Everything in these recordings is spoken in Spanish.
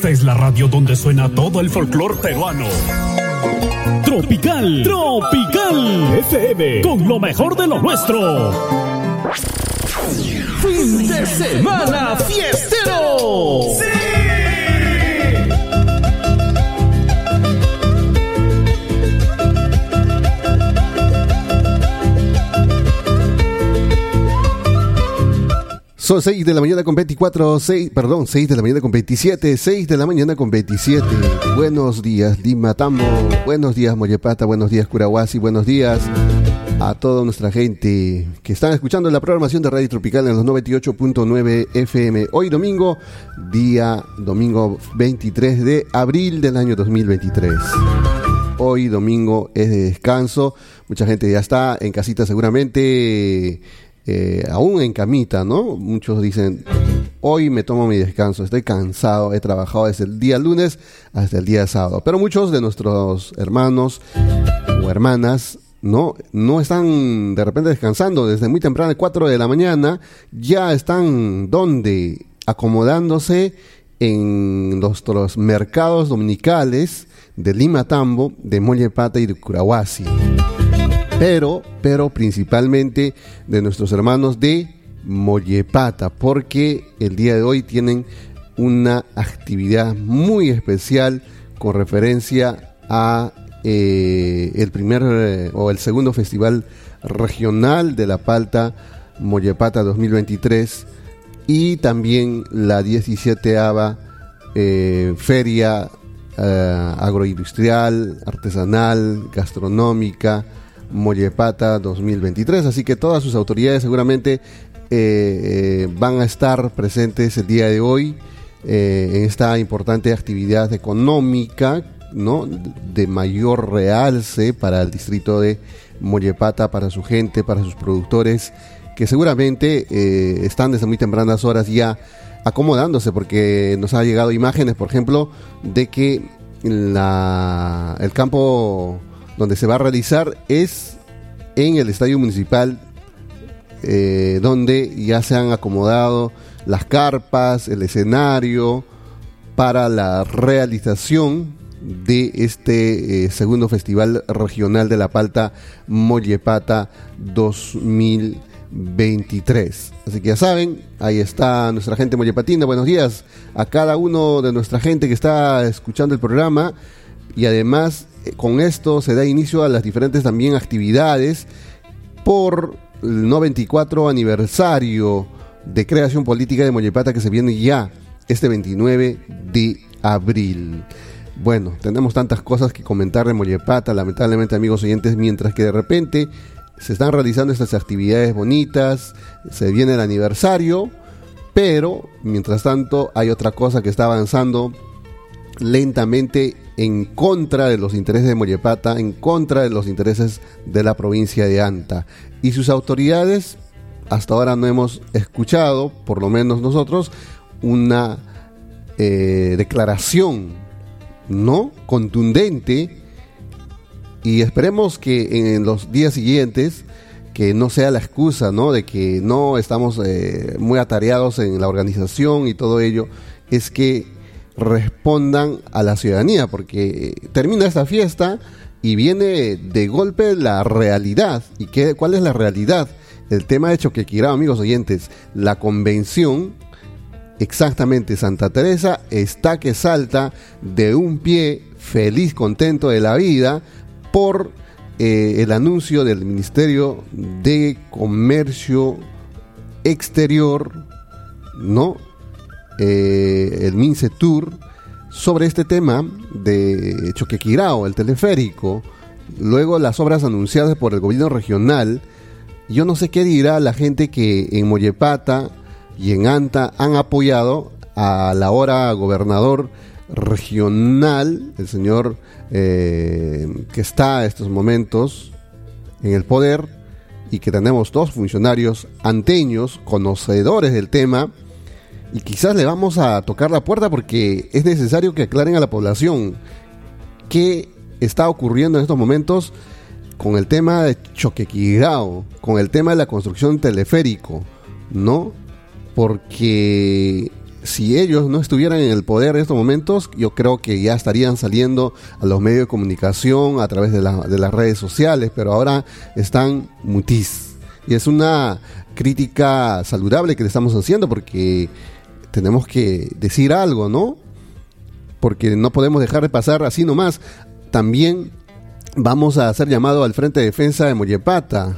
Esta es la radio donde suena todo el folclore peruano. Tropical, Tropical FM, con lo mejor de lo nuestro. Fin de semana fiestero. Son 6 de la mañana con 24, 6, perdón, 6 de la mañana con 27, 6 de la mañana con 27. Buenos días, Lima Tambo. Buenos días, Moyepata. Buenos días, Curahuasi. Buenos días a toda nuestra gente que están escuchando la programación de Radio Tropical en los 98.9 FM. Hoy domingo, día domingo 23 de abril del año 2023. Hoy domingo es de descanso. Mucha gente ya está en casita seguramente eh, aún en camita, ¿no? Muchos dicen, hoy me tomo mi descanso, estoy cansado, he trabajado desde el día lunes hasta el día sábado. Pero muchos de nuestros hermanos o hermanas no, no están de repente descansando desde muy temprano, 4 de la mañana, ya están donde acomodándose en los mercados dominicales de Lima Tambo, de Mollepata y de Curahuasi pero, pero principalmente de nuestros hermanos de Mollepata, porque el día de hoy tienen una actividad muy especial con referencia a eh, el primer eh, o el segundo festival regional de la palta Mollepata 2023 y también la 17 eh, feria agroindustrial, artesanal, gastronómica, Mollepata 2023. Así que todas sus autoridades seguramente eh, eh, van a estar presentes el día de hoy eh, en esta importante actividad económica, ¿no? De mayor realce para el distrito de Mollepata, para su gente, para sus productores, que seguramente están desde muy tempranas horas ya acomodándose, porque nos ha llegado imágenes, por ejemplo, de que el campo donde se va a realizar es en el Estadio Municipal, eh, donde ya se han acomodado las carpas, el escenario para la realización de este eh, segundo Festival Regional de la Palta Mollepata 2023. Así que ya saben, ahí está nuestra gente mollepatina. Buenos días a cada uno de nuestra gente que está escuchando el programa y además con esto se da inicio a las diferentes también actividades por el 94 aniversario de creación política de Mollepata que se viene ya este 29 de abril. Bueno, tenemos tantas cosas que comentar de Mollepata, lamentablemente amigos oyentes, mientras que de repente se están realizando estas actividades bonitas, se viene el aniversario, pero mientras tanto hay otra cosa que está avanzando lentamente en contra de los intereses de Mollepata, en contra de los intereses de la provincia de Anta. Y sus autoridades, hasta ahora no hemos escuchado, por lo menos nosotros, una eh, declaración no contundente y esperemos que en los días siguientes que no sea la excusa no de que no estamos eh, muy atareados en la organización y todo ello es que respondan a la ciudadanía, porque termina esta fiesta y viene de golpe la realidad. ¿Y qué, cuál es la realidad? El tema de Choquequirá, amigos oyentes, la convención, exactamente Santa Teresa, está que salta de un pie feliz, contento de la vida, por eh, el anuncio del Ministerio de Comercio Exterior, ¿no? Eh, el Mince Tour sobre este tema de Choquequirao, el teleférico, luego las obras anunciadas por el gobierno regional. Yo no sé qué dirá la gente que en Mollepata y en Anta han apoyado al ahora gobernador regional, el señor eh, que está en estos momentos en el poder y que tenemos dos funcionarios anteños, conocedores del tema, y quizás le vamos a tocar la puerta porque es necesario que aclaren a la población qué está ocurriendo en estos momentos con el tema de Choquequirao, con el tema de la construcción teleférico, ¿no? Porque si ellos no estuvieran en el poder en estos momentos, yo creo que ya estarían saliendo a los medios de comunicación a través de, de las redes sociales, pero ahora están mutis. Y es una crítica saludable que le estamos haciendo porque tenemos que decir algo, ¿no? Porque no podemos dejar de pasar así nomás. También vamos a hacer llamado al Frente de Defensa de Mollepata.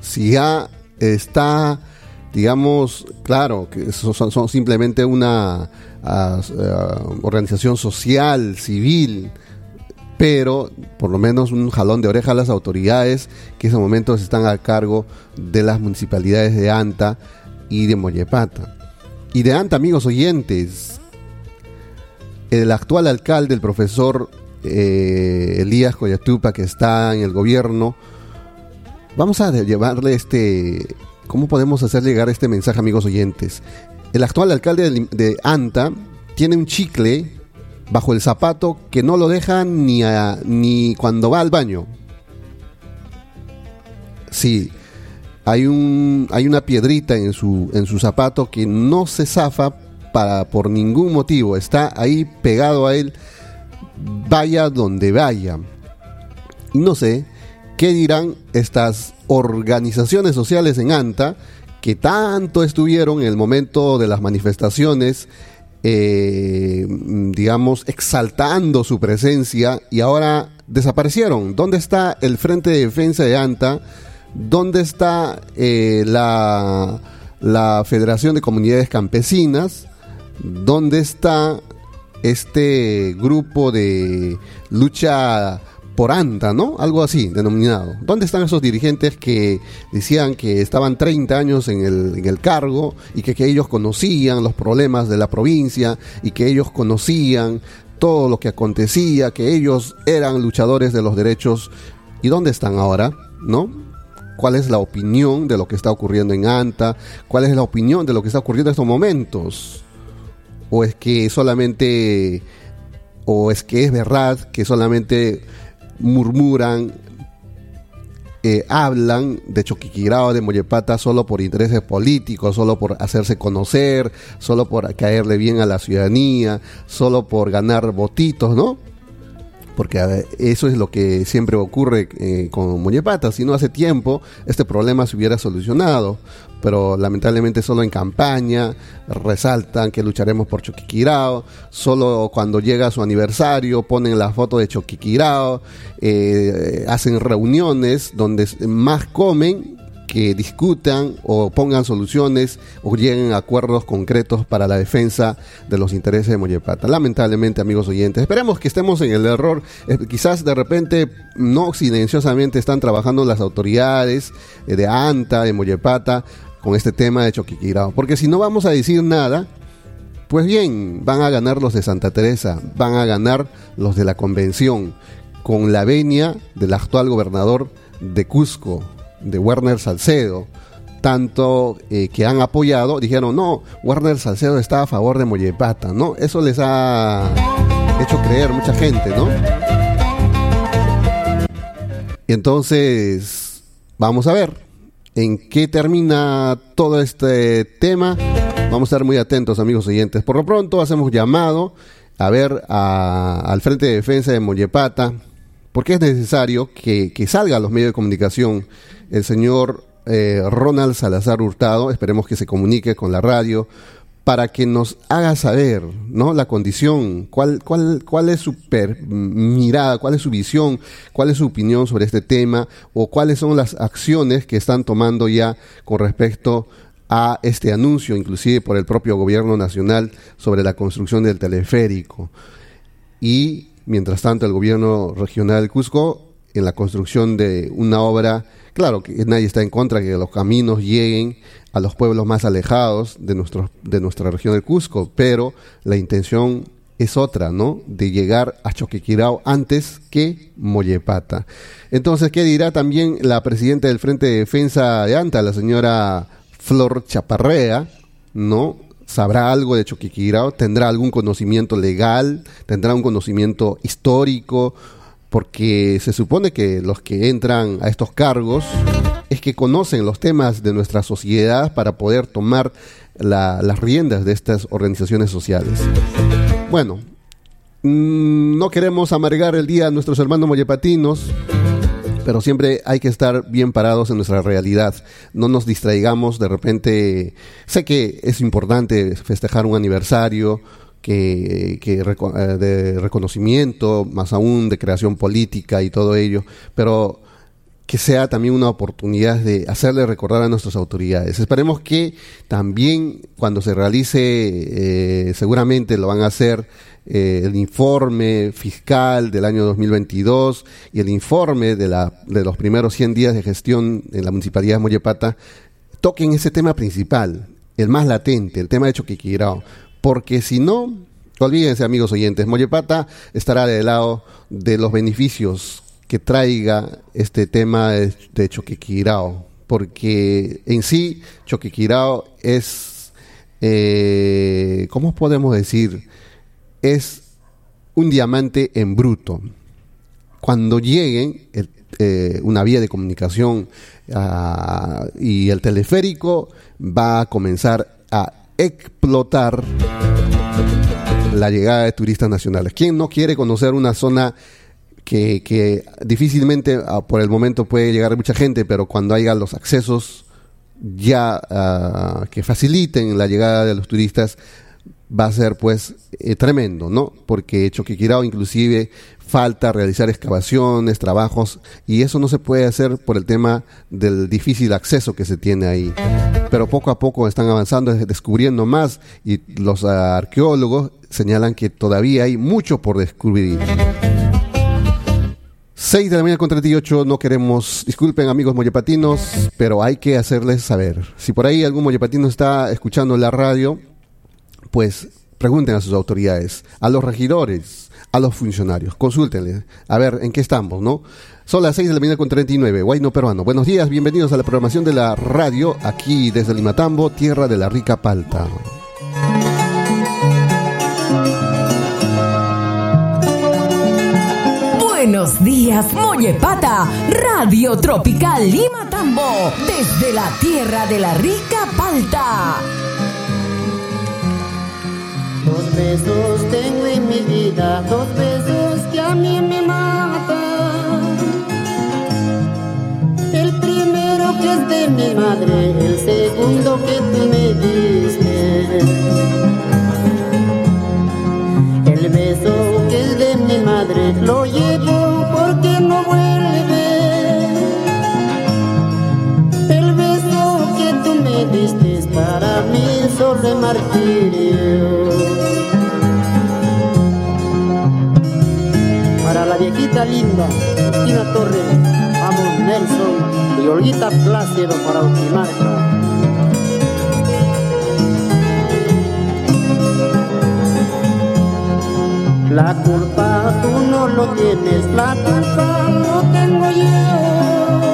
Si ya está digamos, claro, que son, simplemente una organización social, civil, pero por lo menos un jalón de oreja a las autoridades que en estos momentos están a cargo de las municipalidades de Anta y de Mollepata. Y de Anta, amigos oyentes, el actual alcalde, el profesor eh, Elías Coyatupa, que está en el gobierno, vamos a llevarle este ¿Cómo podemos hacer llegar este mensaje, amigos oyentes? El actual alcalde de, Anta tiene un chicle bajo el zapato que no lo deja ni, ni cuando va al baño. Sí, hay, un, hay una piedrita en su, en su zapato que no se zafa para, por ningún motivo. Está ahí pegado a él, vaya donde vaya. Y no sé qué dirán estas organizaciones sociales en ANTA que tanto estuvieron en el momento de las manifestaciones, eh, digamos, exaltando su presencia y ahora desaparecieron. ¿Dónde está el Frente de Defensa de ANTA? ¿Dónde está eh, la, la Federación de Comunidades Campesinas? ¿Dónde está este grupo de lucha por ANTA, ¿no? Algo así, denominado. ¿Dónde están esos dirigentes que decían que estaban 30 años en el, en el cargo y que, que, ellos conocían los problemas de la provincia y que ellos conocían todo lo que acontecía, que ellos eran luchadores de los derechos? ¿Y dónde están ahora, no? ¿Cuál es la opinión de lo que está ocurriendo en ANTA? ¿Cuál es la opinión de lo que está ocurriendo en estos momentos? ¿O es que solamente... o es que es verdad que solamente murmuran, eh, hablan de Choquiquirao, de Mollepata, solo por intereses políticos, solo por hacerse conocer, solo por caerle bien a la ciudadanía, solo por ganar votitos, ¿no? Porque eso es lo que siempre ocurre eh, con Mollepata. Si no hace tiempo, este problema se hubiera solucionado pero lamentablemente solo en campaña resaltan que lucharemos por Choquiquirao, solo cuando llega su aniversario ponen la foto de Choquiquirao, eh, hacen reuniones donde más comen que discutan o pongan soluciones o lleguen a acuerdos concretos para la defensa de los intereses de Mollepata. Lamentablemente, amigos oyentes, esperemos que estemos en el error. Eh, quizás de repente no silenciosamente están trabajando las autoridades eh, de ANTA, de Mollepata, con este tema de Choquiquirao. Porque si no vamos a decir nada, pues bien, van a ganar los de Santa Teresa, van a ganar los de la convención, con la venia del actual gobernador de Cusco, de Werner Salcedo. Tanto eh, que han apoyado, dijeron, no, Werner Salcedo está a favor de Mollepata, ¿no? Eso les ha hecho creer mucha gente, ¿no? Entonces, vamos a ver en qué termina todo este tema. Vamos a estar muy atentos, amigos oyentes. Por lo pronto, hacemos llamado a ver al Frente de Defensa de Mollepata, porque es necesario que, salga a los medios de comunicación el señor eh, Ronald Salazar Hurtado. Esperemos que se comunique con la radio para que nos haga saber, ¿no? La condición, cuál, cuál, cuál es su mirada, cuál es su visión, cuál es su opinión sobre este tema o cuáles son las acciones que están tomando ya con respecto a este anuncio, inclusive por el propio gobierno nacional, sobre la construcción del teleférico. Y, mientras tanto, el gobierno regional de Cusco en la construcción de una obra Claro que nadie está en contra de que los caminos lleguen a los pueblos más alejados de, nuestro, de nuestra región del Cusco, pero la intención es otra, ¿no? De llegar a Choquequirao antes que Mollepata. Entonces, ¿qué dirá también la presidenta del Frente de Defensa de ANTA, la señora Flor Chaparrea, ¿no? ¿Sabrá algo de Choquequirao? ¿Tendrá algún conocimiento legal? ¿Tendrá un conocimiento histórico? Porque se supone que los que entran a estos cargos es que conocen los temas de nuestra sociedad para poder tomar las riendas de estas organizaciones sociales. Bueno, mm, no queremos amargar el día a nuestros hermanos mollepatinos, pero siempre hay que estar bien parados en nuestra realidad. No nos distraigamos de repente. Sé que es importante festejar un aniversario que, que eh, de reconocimiento, más aún de creación política y todo ello, pero que sea también una oportunidad de hacerle recordar a nuestras autoridades. Esperemos que también cuando se realice, eh, seguramente lo van a hacer, eh, el informe fiscal del año 2022 y el informe de, la, de los primeros 100 días de gestión en la Municipalidad de Mollepata, toquen ese tema principal, el más latente, el tema de Choquiquirao, porque si no, olvídense amigos oyentes, Mollepata estará del lado de los beneficios que traiga este tema de, Choquequirao, porque en sí Choquequirao es, eh, ¿cómo podemos decir? Es un diamante en bruto. Cuando lleguen eh, una vía de comunicación ah, y el teleférico va a comenzar a explotar la llegada de turistas nacionales. ¿Quién no quiere conocer una zona que, difícilmente ah, por el momento puede llegar mucha gente, pero cuando haya los accesos ya ah, que faciliten la llegada de los turistas, va a ser pues eh, tremendo, ¿no? Porque Choquiquirao inclusive falta realizar excavaciones, trabajos, y eso no se puede hacer por el tema del difícil acceso que se tiene ahí. Pero poco a poco están avanzando, descubriendo más, y los arqueólogos señalan que todavía hay mucho por descubrir. 6 de la mañana con 38, no queremos, disculpen amigos mollepatinos, pero hay que hacerles saber. Si por ahí algún mollepatino está escuchando la radio, pues pregunten a sus autoridades, a los regidores, a los funcionarios, consúltenles, a ver en qué estamos, ¿no? Son las 6 de la mañana con 39, Guayno Peruano. Buenos días, bienvenidos a la programación de la radio, aquí desde Limatambo, tierra de la rica palta. Buenos días, Mollepata, Radio Tropical Lima Tambo, desde la tierra de la rica palta. Dos besos tengo en mi vida, dos besos que a mí me matan. El primero que es de mi madre, el segundo que tú me diste. El beso que es de mi madre lo llevo para mí sobre martirio. Para la viejita linda, Cristina Torres, vamos Nelson y Olguita Plácido para Ultimarca. La culpa tú no lo tienes, la culpa lo tengo yo.